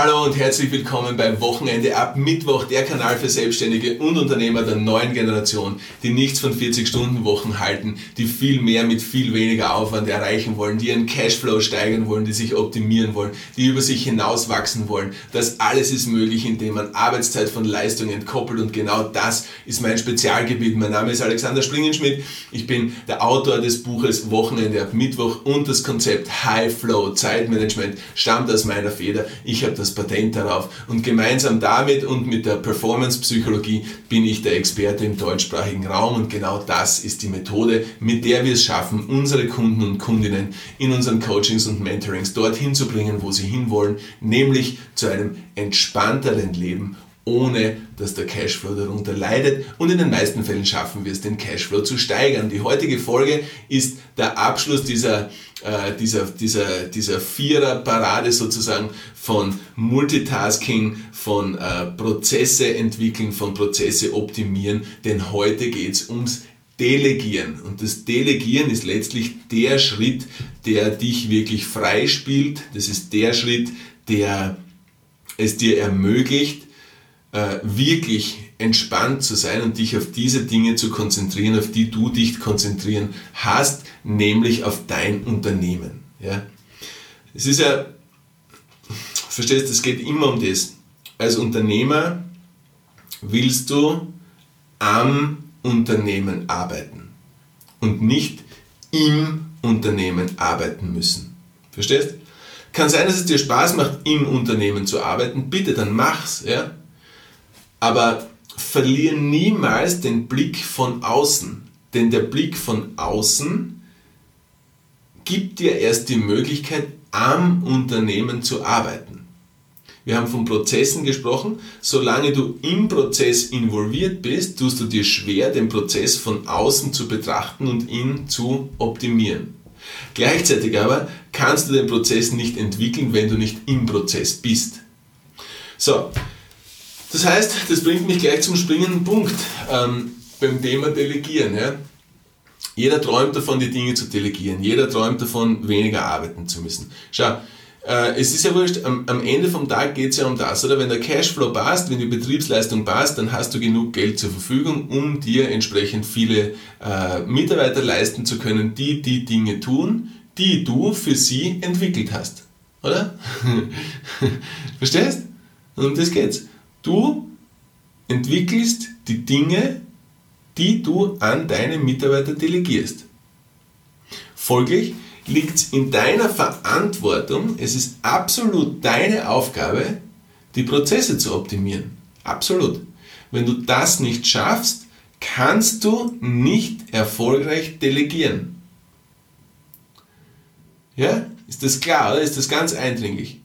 Hallo und herzlich willkommen beim Wochenende ab Mittwoch, der Kanal für Selbstständige und Unternehmer der neuen Generation, die nichts von 40-Stunden-Wochen halten, die viel mehr mit viel weniger Aufwand erreichen wollen, die ihren Cashflow steigern wollen, die sich optimieren wollen, die über sich hinauswachsen wollen. Das alles ist möglich, indem man Arbeitszeit von Leistung entkoppelt und genau das ist mein Spezialgebiet. Mein Name ist Alexander Springenschmidt. Ich bin der Autor des Buches Wochenende ab Mittwoch und das Konzept High Flow Zeitmanagement stammt aus meiner Feder. Ich habe das Patent darauf. Und gemeinsam damit und mit der Performance-Psychologie bin ich der Experte im deutschsprachigen Raum und genau das ist die Methode, mit der wir es schaffen, unsere Kunden und Kundinnen in unseren Coachings und Mentorings dorthin zu bringen, wo sie hinwollen, nämlich zu einem entspannteren Leben ohne dass der Cashflow darunter leidet und in den meisten Fällen schaffen wir es, den Cashflow zu steigern. Die heutige Folge ist der Abschluss dieser, äh, dieser, dieser, dieser Vierer-Parade sozusagen von Multitasking, von äh, Prozesse entwickeln, von Prozesse optimieren, denn heute geht es ums Delegieren. Und das Delegieren ist letztlich der Schritt, der dich wirklich freispielt. Das ist der Schritt, der es dir ermöglicht, äh, wirklich entspannt zu sein und dich auf diese Dinge zu konzentrieren, auf die du dich konzentrieren hast, nämlich auf dein Unternehmen. Ja? Es ist ja, verstehst du, es geht immer um das. Als Unternehmer willst du am Unternehmen arbeiten und nicht im Unternehmen arbeiten müssen. Verstehst? Kann sein, dass es dir Spaß macht, im Unternehmen zu arbeiten. Bitte, dann mach's. Ja? Aber verliere niemals den Blick von außen. Denn der Blick von außen gibt dir erst die Möglichkeit, am Unternehmen zu arbeiten. Wir haben von Prozessen gesprochen. Solange du im Prozess involviert bist, tust du dir schwer, den Prozess von außen zu betrachten und ihn zu optimieren. Gleichzeitig aber kannst du den Prozess nicht entwickeln, wenn du nicht im Prozess bist. So, das heißt, das bringt mich gleich zum springenden Punkt ähm, beim Thema Delegieren. Ja? Jeder träumt davon, die Dinge zu delegieren. Jeder träumt davon, weniger arbeiten zu müssen. Schau, äh, es ist ja wurscht, am, am Ende vom Tag geht es ja um das, oder? Wenn der Cashflow passt, wenn die Betriebsleistung passt, dann hast du genug Geld zur Verfügung, um dir entsprechend viele äh, Mitarbeiter leisten zu können, die die Dinge tun, die du für sie entwickelt hast. Oder? Verstehst? Und um das geht's. Du entwickelst die Dinge, die du an deine Mitarbeiter delegierst. Folglich liegt es in deiner Verantwortung, es ist absolut deine Aufgabe, die Prozesse zu optimieren. Absolut. Wenn du das nicht schaffst, kannst du nicht erfolgreich delegieren. Ja? Ist das klar oder ist das ganz eindringlich?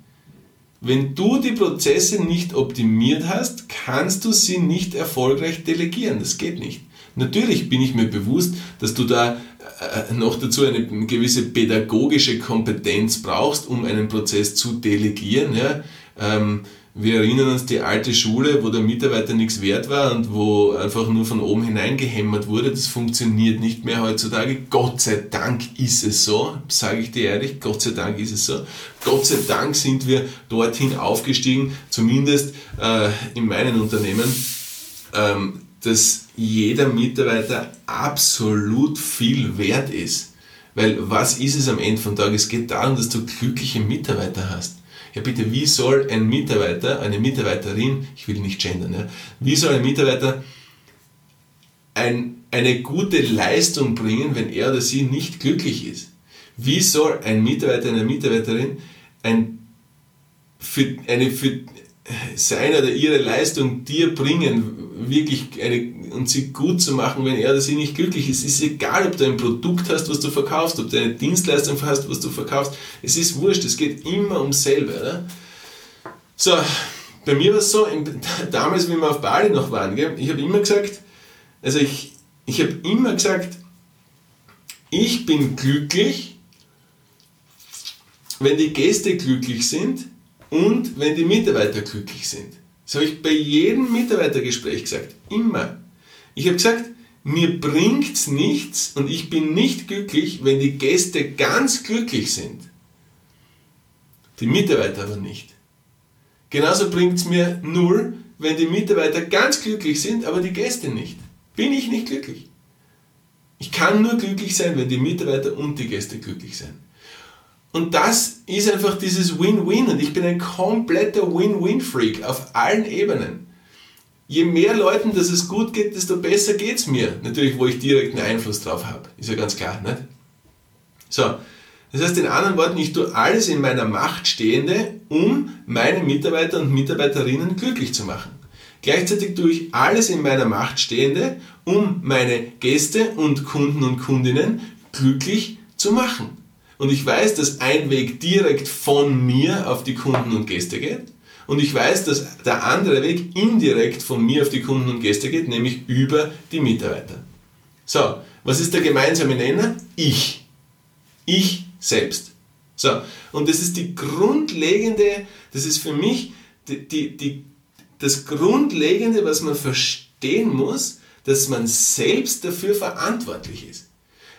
Wenn du die Prozesse nicht optimiert hast, kannst du sie nicht erfolgreich delegieren. Das geht nicht. Natürlich bin ich mir bewusst, dass du da äh, noch dazu eine gewisse pädagogische Kompetenz brauchst, um einen Prozess zu delegieren. Ja. Ähm, wir erinnern uns die alte Schule, wo der Mitarbeiter nichts wert war und wo einfach nur von oben hineingehämmert wurde. Das funktioniert nicht mehr heutzutage. Gott sei Dank ist es so, sage ich dir ehrlich, Gott sei Dank ist es so. Gott sei Dank sind wir dorthin aufgestiegen, zumindest äh, in meinen Unternehmen, ähm, dass jeder Mitarbeiter absolut viel wert ist. Weil was ist es am Ende vom Tag? Es geht darum, dass du glückliche Mitarbeiter hast. Ja bitte, wie soll ein Mitarbeiter, eine Mitarbeiterin, ich will nicht gendern, ja, wie soll ein Mitarbeiter ein, eine gute Leistung bringen, wenn er oder sie nicht glücklich ist? Wie soll ein Mitarbeiter, eine Mitarbeiterin ein, für, eine, für seine oder ihre Leistung dir bringen, wirklich eine, und sie gut zu machen, wenn er oder sie nicht glücklich ist. Es ist egal, ob du ein Produkt hast, was du verkaufst, ob du eine Dienstleistung hast, was du verkaufst. Es ist wurscht, es geht immer ums selbe. Oder? So, bei mir war es so, damals, wie wir auf Bali noch waren, gell, ich habe immer gesagt, also ich, ich habe immer gesagt, ich bin glücklich, wenn die Gäste glücklich sind und wenn die Mitarbeiter glücklich sind. Das habe ich bei jedem Mitarbeitergespräch gesagt. Immer. Ich habe gesagt, mir bringt es nichts und ich bin nicht glücklich, wenn die Gäste ganz glücklich sind. Die Mitarbeiter aber nicht. Genauso bringt es mir null, wenn die Mitarbeiter ganz glücklich sind, aber die Gäste nicht. Bin ich nicht glücklich. Ich kann nur glücklich sein, wenn die Mitarbeiter und die Gäste glücklich sind. Und das ist einfach dieses Win-Win und ich bin ein kompletter Win-Win-Freak auf allen Ebenen. Je mehr Leuten, dass es gut geht, desto besser geht es mir. Natürlich, wo ich direkten Einfluss drauf habe. Ist ja ganz klar, nicht? So, das heißt in anderen Worten, ich tue alles in meiner Macht Stehende, um meine Mitarbeiter und Mitarbeiterinnen glücklich zu machen. Gleichzeitig tue ich alles in meiner Macht Stehende, um meine Gäste und Kunden und Kundinnen glücklich zu machen. Und ich weiß, dass ein Weg direkt von mir auf die Kunden und Gäste geht. Und ich weiß, dass der andere Weg indirekt von mir auf die Kunden und Gäste geht, nämlich über die Mitarbeiter. So, was ist der gemeinsame Nenner? Ich. Ich selbst. So, und das ist die grundlegende, das ist für mich die, die, die, das Grundlegende, was man verstehen muss, dass man selbst dafür verantwortlich ist.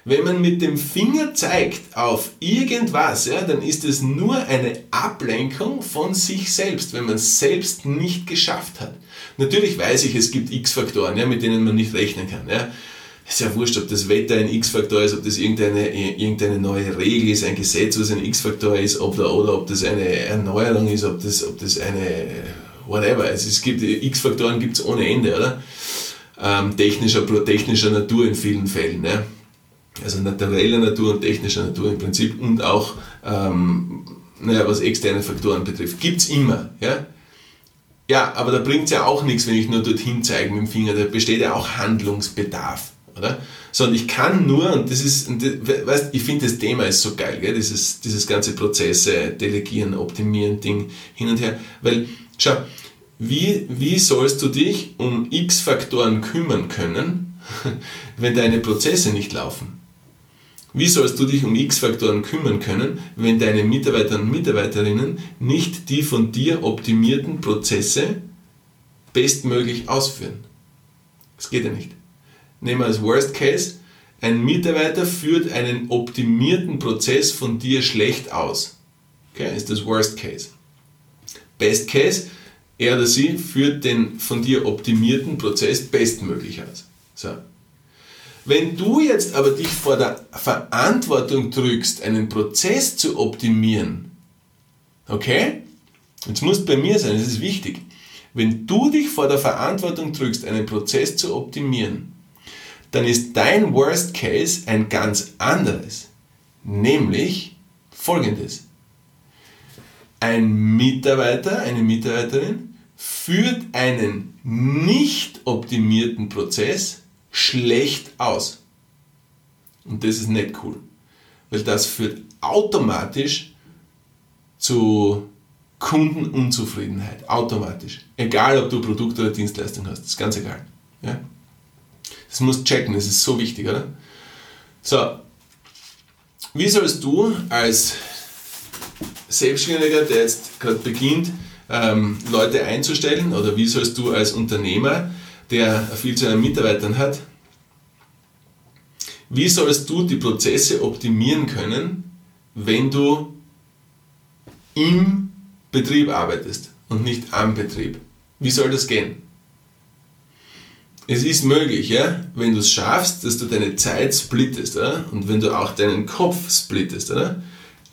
Wenn man mit dem Finger zeigt auf irgendwas, ja, dann ist es nur eine Ablenkung von sich selbst, wenn man es selbst nicht geschafft hat. Natürlich weiß ich, es gibt X-Faktoren, ja, mit denen man nicht rechnen kann. Ja. Ist ja wurscht, ob das Wetter ein X-Faktor ist, ob das irgendeine, irgendeine neue Regel ist, ein Gesetz, was ein X-Faktor ist, ob, oder ob das eine Erneuerung ist, ob das, ob das eine, whatever. Also es gibt, X-Faktoren gibt es ohne Ende, oder? Ähm, technischer, technischer Natur in vielen Fällen. Ne? Also naturelle Natur und technische Natur im Prinzip und auch, ähm, naja, was externe Faktoren betrifft. Gibt es immer. Ja? ja, aber da bringt es ja auch nichts, wenn ich nur dorthin zeige mit dem Finger. Da besteht ja auch Handlungsbedarf. Oder? Sondern ich kann nur, und das ist, weißt, ich finde das Thema ist so geil, gell? Dieses, dieses ganze Prozesse, Delegieren, Optimieren, Ding hin und her. Weil, schau, wie, wie sollst du dich um x Faktoren kümmern können, wenn deine Prozesse nicht laufen? Wie sollst du dich um X-Faktoren kümmern können, wenn deine Mitarbeiter und Mitarbeiterinnen nicht die von dir optimierten Prozesse bestmöglich ausführen? Das geht ja nicht. Nehmen wir als Worst Case, ein Mitarbeiter führt einen optimierten Prozess von dir schlecht aus. Okay, ist das Worst Case. Best Case, er oder sie führt den von dir optimierten Prozess bestmöglich aus. So, wenn du jetzt aber dich vor der Verantwortung drückst, einen Prozess zu optimieren, okay? Jetzt muss bei mir sein, das ist wichtig. Wenn du dich vor der Verantwortung drückst, einen Prozess zu optimieren, dann ist dein Worst Case ein ganz anderes. Nämlich folgendes. Ein Mitarbeiter, eine Mitarbeiterin führt einen nicht optimierten Prozess schlecht aus. Und das ist nicht cool, weil das führt automatisch zu Kundenunzufriedenheit. Automatisch. Egal, ob du Produkt oder Dienstleistung hast, ist ganz egal. Ja? Das musst checken, das ist so wichtig, oder? So, wie sollst du als Selbstständiger, der jetzt gerade beginnt, ähm, Leute einzustellen, oder wie sollst du als Unternehmer der viel zu seinen Mitarbeitern hat. Wie sollst du die Prozesse optimieren können, wenn du im Betrieb arbeitest und nicht am Betrieb? Wie soll das gehen? Es ist möglich, ja, wenn du es schaffst, dass du deine Zeit splittest oder? und wenn du auch deinen Kopf splittest. Oder?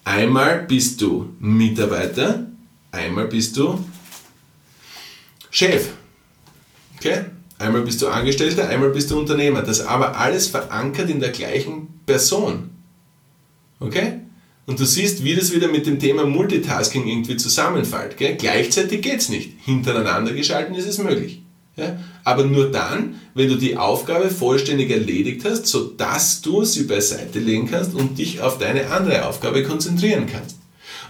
Einmal bist du Mitarbeiter, einmal bist du Chef. Okay? Einmal bist du Angestellter, einmal bist du Unternehmer. Das aber alles verankert in der gleichen Person. Okay? Und du siehst, wie das wieder mit dem Thema Multitasking irgendwie zusammenfällt. Gell? Gleichzeitig geht es nicht. Hintereinander geschalten ist es möglich. Ja? Aber nur dann, wenn du die Aufgabe vollständig erledigt hast, sodass du sie beiseite legen kannst und dich auf deine andere Aufgabe konzentrieren kannst.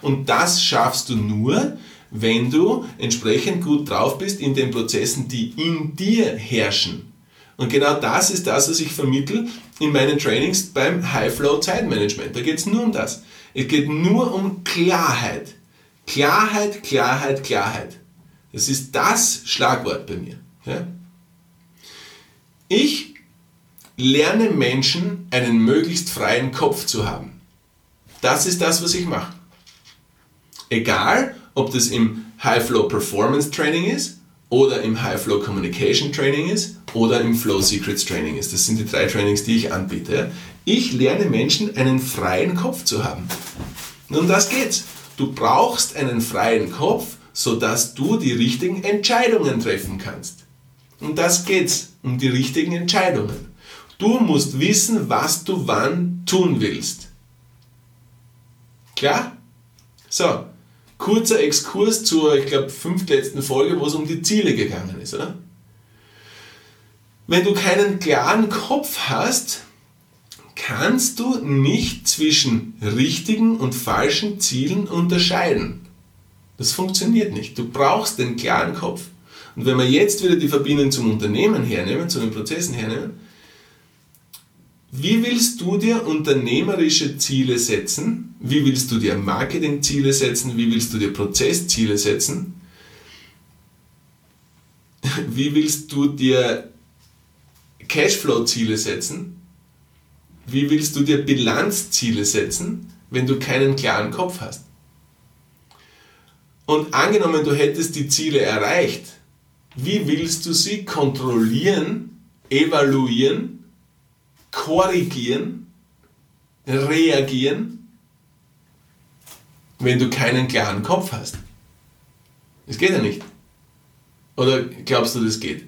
Und das schaffst du nur, wenn du entsprechend gut drauf bist in den Prozessen, die in dir herrschen. Und genau das ist das, was ich vermittle in meinen Trainings beim High Flow Zeitmanagement. Da geht es nur um das. Es geht nur um Klarheit. Klarheit, Klarheit, Klarheit. Das ist das Schlagwort bei mir. Ja? Ich lerne Menschen, einen möglichst freien Kopf zu haben. Das ist das, was ich mache. Egal, ob das im High Flow Performance Training ist oder im High Flow Communication Training ist oder im Flow Secrets Training ist. Das sind die drei Trainings, die ich anbiete. Ich lerne Menschen, einen freien Kopf zu haben. Und um das geht's. Du brauchst einen freien Kopf, sodass du die richtigen Entscheidungen treffen kannst. Um das geht's, um die richtigen Entscheidungen. Du musst wissen, was du wann tun willst. Klar? So, kurzer Exkurs zur, ich glaube, fünftletzten Folge, wo es um die Ziele gegangen ist, oder? Wenn du keinen klaren Kopf hast, kannst du nicht zwischen richtigen und falschen Zielen unterscheiden. Das funktioniert nicht. Du brauchst den klaren Kopf. Und wenn wir jetzt wieder die Verbindung zum Unternehmen hernehmen, zu den Prozessen hernehmen, wie willst du dir unternehmerische Ziele setzen? Wie willst du dir Marketingziele setzen? Wie willst du dir Prozessziele setzen? Wie willst du dir Cashflow-Ziele setzen? Wie willst du dir Bilanzziele setzen, wenn du keinen klaren Kopf hast? Und angenommen, du hättest die Ziele erreicht, wie willst du sie kontrollieren, evaluieren korrigieren, reagieren, wenn du keinen klaren Kopf hast. Das geht ja nicht. Oder glaubst du, das geht?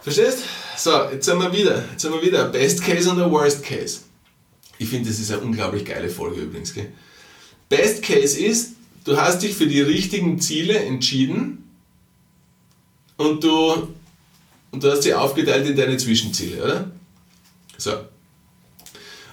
Verstehst? So, jetzt sind wir wieder. Jetzt sind wir wieder. Best Case und der Worst Case. Ich finde, das ist eine unglaublich geile Folge übrigens. Gell? Best Case ist, du hast dich für die richtigen Ziele entschieden und du, und du hast sie aufgeteilt in deine Zwischenziele, oder? So.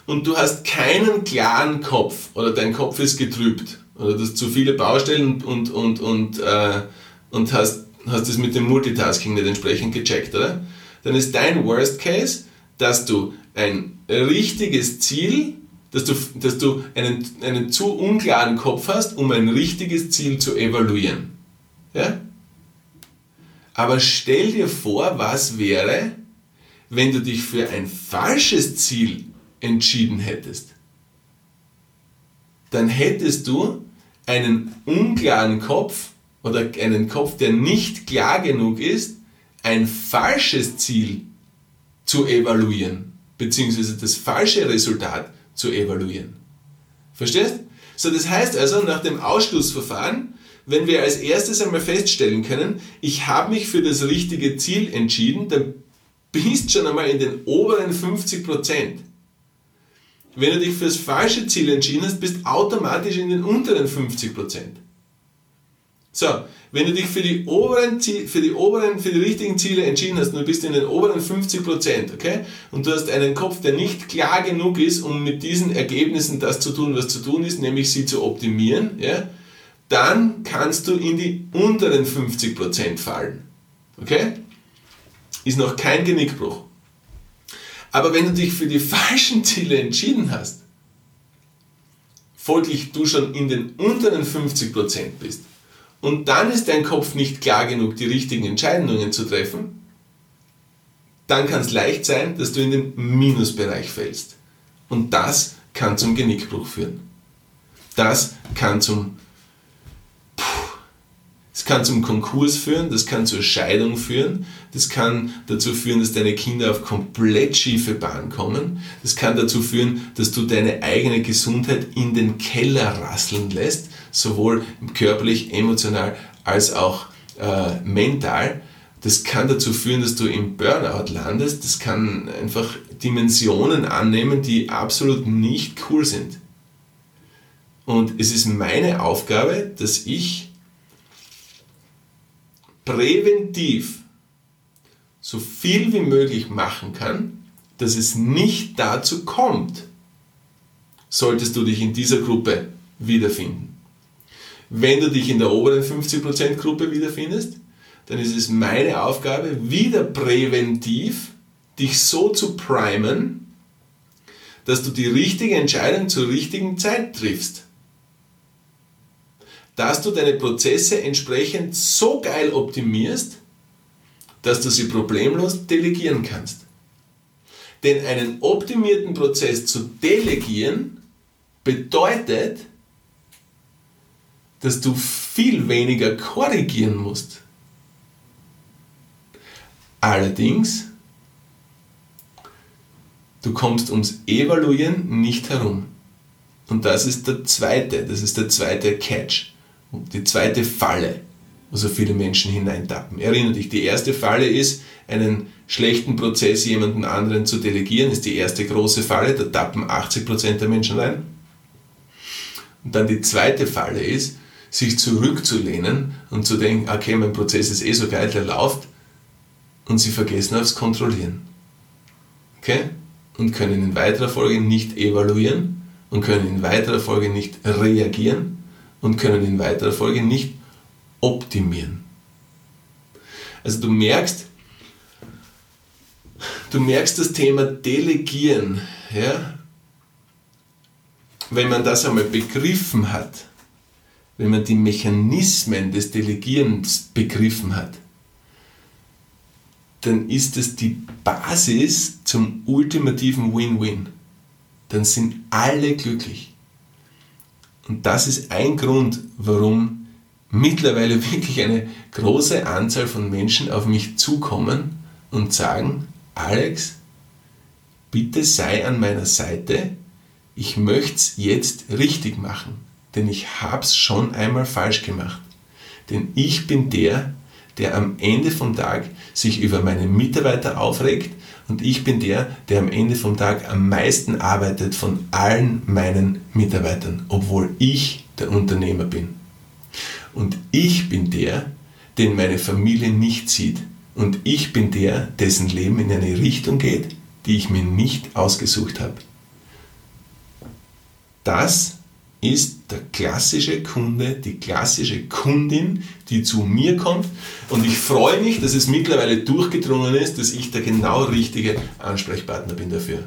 Und du hast keinen klaren Kopf oder dein Kopf ist getrübt oder du hast zu viele Baustellen und, und, und, äh, und hast, hast es mit dem Multitasking nicht entsprechend gecheckt, oder? Dann ist dein Worst Case, dass du ein richtiges Ziel, dass du, dass du einen, einen zu unklaren Kopf hast, um ein richtiges Ziel zu evaluieren. Ja? Aber stell dir vor, was wäre, wenn du dich für ein falsches Ziel entschieden hättest, dann hättest du einen unklaren Kopf oder einen Kopf, der nicht klar genug ist, ein falsches Ziel zu evaluieren, beziehungsweise das falsche Resultat zu evaluieren. Verstehst? So, das heißt also, nach dem Ausschlussverfahren, wenn wir als erstes einmal feststellen können, ich habe mich für das richtige Ziel entschieden, dann bist schon einmal in den oberen 50 Prozent. Wenn du dich für das falsche Ziel entschieden hast, bist automatisch in den unteren 50 Prozent. So, wenn du dich für die oberen, für die oberen, für die richtigen Ziele entschieden hast du bist in den oberen 50 Prozent, okay, und du hast einen Kopf, der nicht klar genug ist, um mit diesen Ergebnissen das zu tun, was zu tun ist, nämlich sie zu optimieren, ja, dann kannst du in die unteren 50 Prozent fallen, okay? Ist noch kein Genickbruch. Aber wenn du dich für die falschen Ziele entschieden hast, folglich du schon in den unteren 50% bist, und dann ist dein Kopf nicht klar genug, die richtigen Entscheidungen zu treffen, dann kann es leicht sein, dass du in den Minusbereich fällst. Und das kann zum Genickbruch führen. Das kann zum kann zum Konkurs führen, das kann zur Scheidung führen, das kann dazu führen, dass deine Kinder auf komplett schiefe Bahn kommen, das kann dazu führen, dass du deine eigene Gesundheit in den Keller rasseln lässt, sowohl körperlich, emotional als auch äh, mental. Das kann dazu führen, dass du im Burnout landest, das kann einfach Dimensionen annehmen, die absolut nicht cool sind. Und es ist meine Aufgabe, dass ich präventiv so viel wie möglich machen kann, dass es nicht dazu kommt, solltest du dich in dieser Gruppe wiederfinden. Wenn du dich in der oberen 50% Gruppe wiederfindest, dann ist es meine Aufgabe, wieder präventiv dich so zu primen, dass du die richtige Entscheidung zur richtigen Zeit triffst dass du deine Prozesse entsprechend so geil optimierst, dass du sie problemlos delegieren kannst. Denn einen optimierten Prozess zu delegieren bedeutet, dass du viel weniger korrigieren musst. Allerdings, du kommst ums Evaluieren nicht herum. Und das ist der zweite, das ist der zweite Catch, die zweite Falle, wo so viele Menschen hineintappen. Erinnere dich, die erste Falle ist, einen schlechten Prozess jemandem anderen zu delegieren, ist die erste große Falle, da tappen 80% der Menschen rein. Und dann die zweite Falle ist, sich zurückzulehnen und zu denken, okay, mein Prozess ist eh so geil, der läuft, und sie vergessen aufs Kontrollieren. Okay? Und können in weiterer Folge nicht evaluieren und können in weiterer Folge nicht reagieren und können in weiterer Folge nicht optimieren. Also du merkst, du merkst das Thema Delegieren, ja? wenn man das einmal begriffen hat, wenn man die Mechanismen des Delegierens begriffen hat, dann ist es die Basis zum ultimativen Win-Win. Dann sind alle glücklich. Und das ist ein Grund, warum mittlerweile wirklich eine große Anzahl von Menschen auf mich zukommen und sagen, Alex, bitte sei an meiner Seite, ich möchte es jetzt richtig machen, denn ich habe es schon einmal falsch gemacht. Denn ich bin der, der am Ende vom Tag sich über meine Mitarbeiter aufregt und ich bin der, der am Ende vom Tag am meisten arbeitet von allen meinen Mitarbeitern, obwohl ich der Unternehmer bin. Und ich bin der, den meine Familie nicht sieht. Und ich bin der, dessen Leben in eine Richtung geht, die ich mir nicht ausgesucht habe. Das ist der klassische Kunde, die klassische Kundin, die zu mir kommt. Und ich freue mich, dass es mittlerweile durchgedrungen ist, dass ich der genau richtige Ansprechpartner bin dafür.